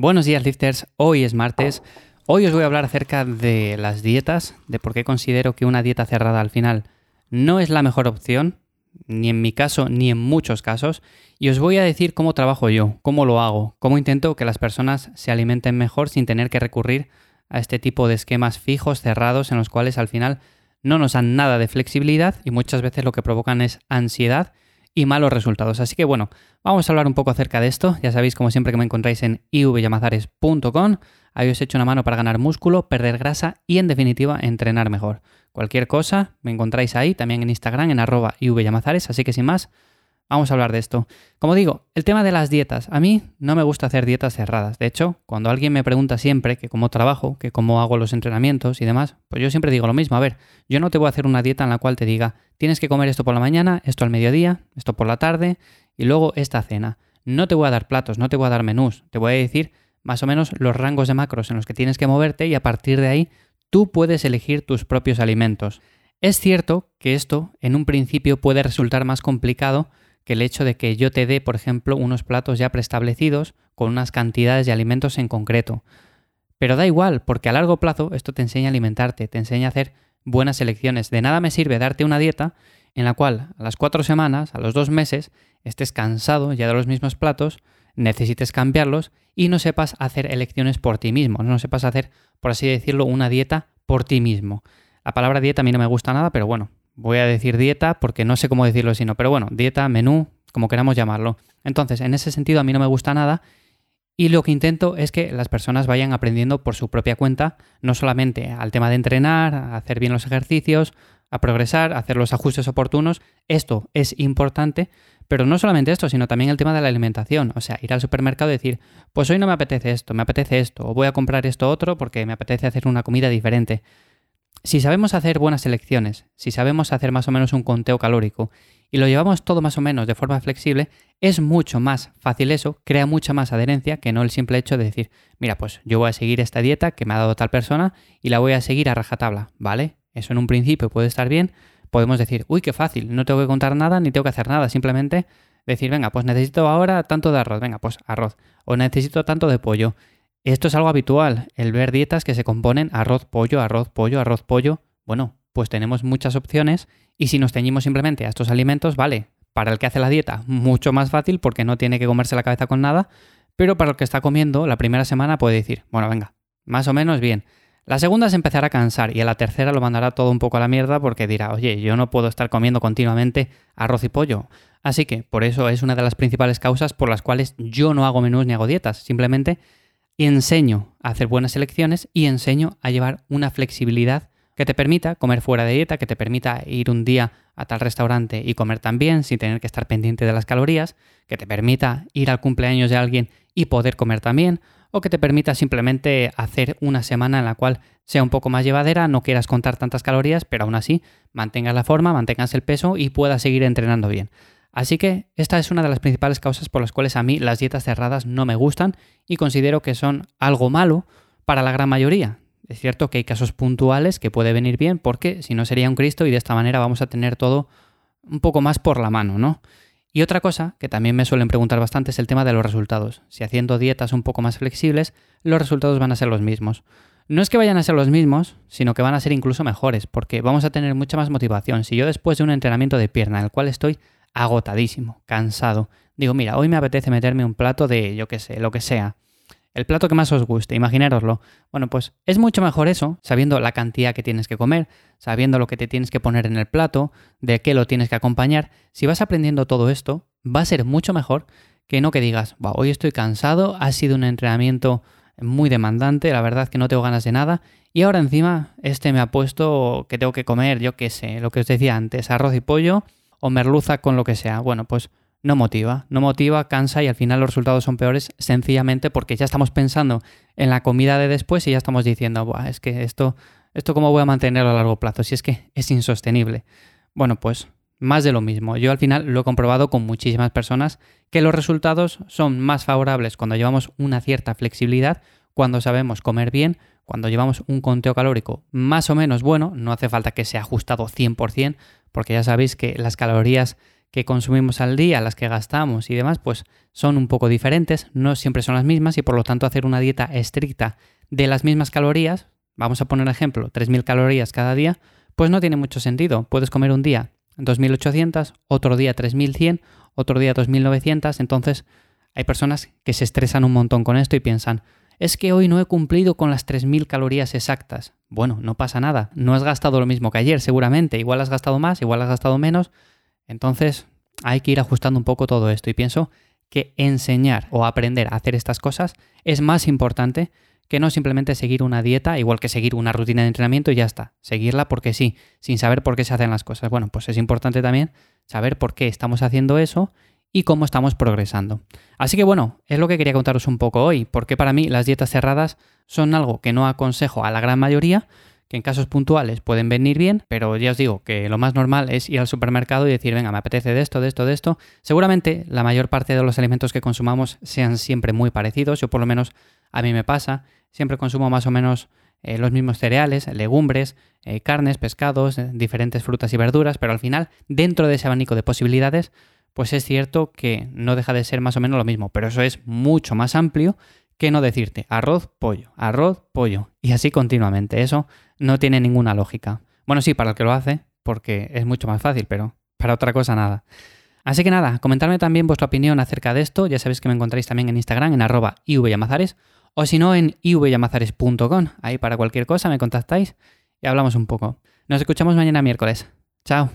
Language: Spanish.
Buenos días, lifters. Hoy es martes. Hoy os voy a hablar acerca de las dietas, de por qué considero que una dieta cerrada al final no es la mejor opción, ni en mi caso, ni en muchos casos, y os voy a decir cómo trabajo yo, cómo lo hago, cómo intento que las personas se alimenten mejor sin tener que recurrir a este tipo de esquemas fijos, cerrados, en los cuales al final no nos dan nada de flexibilidad y muchas veces lo que provocan es ansiedad y malos resultados. Así que bueno, vamos a hablar un poco acerca de esto. Ya sabéis, como siempre, que me encontráis en ivyamazares.com. Ahí os he hecho una mano para ganar músculo, perder grasa y, en definitiva, entrenar mejor. Cualquier cosa, me encontráis ahí, también en Instagram, en arroba ivyamazares. Así que sin más, Vamos a hablar de esto. Como digo, el tema de las dietas. A mí no me gusta hacer dietas cerradas. De hecho, cuando alguien me pregunta siempre que cómo trabajo, que cómo hago los entrenamientos y demás, pues yo siempre digo lo mismo. A ver, yo no te voy a hacer una dieta en la cual te diga, tienes que comer esto por la mañana, esto al mediodía, esto por la tarde y luego esta cena. No te voy a dar platos, no te voy a dar menús. Te voy a decir más o menos los rangos de macros en los que tienes que moverte y a partir de ahí tú puedes elegir tus propios alimentos. Es cierto que esto en un principio puede resultar más complicado que el hecho de que yo te dé, por ejemplo, unos platos ya preestablecidos con unas cantidades de alimentos en concreto. Pero da igual, porque a largo plazo esto te enseña a alimentarte, te enseña a hacer buenas elecciones. De nada me sirve darte una dieta en la cual a las cuatro semanas, a los dos meses, estés cansado ya de los mismos platos, necesites cambiarlos y no sepas hacer elecciones por ti mismo, no sepas hacer, por así decirlo, una dieta por ti mismo. La palabra dieta a mí no me gusta nada, pero bueno, voy a decir dieta porque no sé cómo decirlo sino, pero bueno, dieta, menú, como queramos llamarlo. Entonces, en ese sentido a mí no me gusta nada y lo que intento es que las personas vayan aprendiendo por su propia cuenta, no solamente al tema de entrenar, a hacer bien los ejercicios, a progresar, a hacer los ajustes oportunos. Esto es importante, pero no solamente esto, sino también el tema de la alimentación. O sea, ir al supermercado y decir, pues hoy no me apetece esto, me apetece esto, o voy a comprar esto otro porque me apetece hacer una comida diferente. Si sabemos hacer buenas elecciones, si sabemos hacer más o menos un conteo calórico y lo llevamos todo más o menos de forma flexible, es mucho más fácil eso, crea mucha más adherencia que no el simple hecho de decir, mira, pues yo voy a seguir esta dieta que me ha dado tal persona y la voy a seguir a rajatabla, ¿vale? Eso en un principio puede estar bien, podemos decir, uy, qué fácil, no tengo que contar nada ni tengo que hacer nada, simplemente decir, venga, pues necesito ahora tanto de arroz, venga, pues arroz, o necesito tanto de pollo, esto es algo habitual, el ver dietas que se componen arroz, pollo, arroz, pollo, arroz, pollo. Bueno, pues tenemos muchas opciones y si nos teñimos simplemente a estos alimentos, vale, para el que hace la dieta, mucho más fácil porque no tiene que comerse la cabeza con nada, pero para el que está comiendo, la primera semana puede decir, bueno, venga, más o menos bien. La segunda se empezará a cansar y a la tercera lo mandará todo un poco a la mierda porque dirá, oye, yo no puedo estar comiendo continuamente arroz y pollo. Así que por eso es una de las principales causas por las cuales yo no hago menús ni hago dietas. Simplemente y enseño a hacer buenas elecciones y enseño a llevar una flexibilidad que te permita comer fuera de dieta, que te permita ir un día a tal restaurante y comer también sin tener que estar pendiente de las calorías, que te permita ir al cumpleaños de alguien y poder comer también, o que te permita simplemente hacer una semana en la cual sea un poco más llevadera, no quieras contar tantas calorías, pero aún así mantengas la forma, mantengas el peso y puedas seguir entrenando bien. Así que esta es una de las principales causas por las cuales a mí las dietas cerradas no me gustan y considero que son algo malo para la gran mayoría. Es cierto que hay casos puntuales que puede venir bien porque si no sería un Cristo y de esta manera vamos a tener todo un poco más por la mano, ¿no? Y otra cosa que también me suelen preguntar bastante es el tema de los resultados. Si haciendo dietas un poco más flexibles, los resultados van a ser los mismos. No es que vayan a ser los mismos, sino que van a ser incluso mejores, porque vamos a tener mucha más motivación. Si yo después de un entrenamiento de pierna, en el cual estoy agotadísimo, cansado. Digo, mira, hoy me apetece meterme un plato de, yo qué sé, lo que sea. El plato que más os guste, imaginároslo. Bueno, pues es mucho mejor eso, sabiendo la cantidad que tienes que comer, sabiendo lo que te tienes que poner en el plato, de qué lo tienes que acompañar. Si vas aprendiendo todo esto, va a ser mucho mejor que no que digas, hoy estoy cansado, ha sido un entrenamiento muy demandante, la verdad que no tengo ganas de nada, y ahora encima este me ha puesto que tengo que comer, yo qué sé, lo que os decía antes, arroz y pollo, o merluza con lo que sea. Bueno, pues no motiva, no motiva, cansa y al final los resultados son peores sencillamente porque ya estamos pensando en la comida de después y ya estamos diciendo, Buah, es que esto, esto cómo voy a mantenerlo a largo plazo, si es que es insostenible. Bueno, pues más de lo mismo. Yo al final lo he comprobado con muchísimas personas que los resultados son más favorables cuando llevamos una cierta flexibilidad, cuando sabemos comer bien, cuando llevamos un conteo calórico más o menos bueno, no hace falta que sea ajustado 100%, porque ya sabéis que las calorías que consumimos al día, las que gastamos y demás, pues son un poco diferentes, no siempre son las mismas y por lo tanto hacer una dieta estricta de las mismas calorías, vamos a poner ejemplo, 3.000 calorías cada día, pues no tiene mucho sentido. Puedes comer un día 2.800, otro día 3.100, otro día 2.900, entonces hay personas que se estresan un montón con esto y piensan, es que hoy no he cumplido con las 3.000 calorías exactas. Bueno, no pasa nada, no has gastado lo mismo que ayer seguramente, igual has gastado más, igual has gastado menos, entonces hay que ir ajustando un poco todo esto y pienso que enseñar o aprender a hacer estas cosas es más importante que no simplemente seguir una dieta, igual que seguir una rutina de entrenamiento y ya está. Seguirla porque sí, sin saber por qué se hacen las cosas. Bueno, pues es importante también saber por qué estamos haciendo eso y cómo estamos progresando. Así que bueno, es lo que quería contaros un poco hoy, porque para mí las dietas cerradas son algo que no aconsejo a la gran mayoría, que en casos puntuales pueden venir bien, pero ya os digo que lo más normal es ir al supermercado y decir, venga, me apetece de esto, de esto, de esto. Seguramente la mayor parte de los alimentos que consumamos sean siempre muy parecidos, o por lo menos a mí me pasa, siempre consumo más o menos eh, los mismos cereales, legumbres, eh, carnes, pescados, eh, diferentes frutas y verduras, pero al final, dentro de ese abanico de posibilidades, pues es cierto que no deja de ser más o menos lo mismo, pero eso es mucho más amplio que no decirte arroz, pollo, arroz, pollo, y así continuamente. Eso no tiene ninguna lógica. Bueno, sí, para el que lo hace, porque es mucho más fácil, pero para otra cosa nada. Así que nada, comentarme también vuestra opinión acerca de esto. Ya sabéis que me encontráis también en Instagram, en arroba ivyamazares, o si no, en ivyamazares.com. Ahí para cualquier cosa me contactáis y hablamos un poco. Nos escuchamos mañana miércoles. Chao.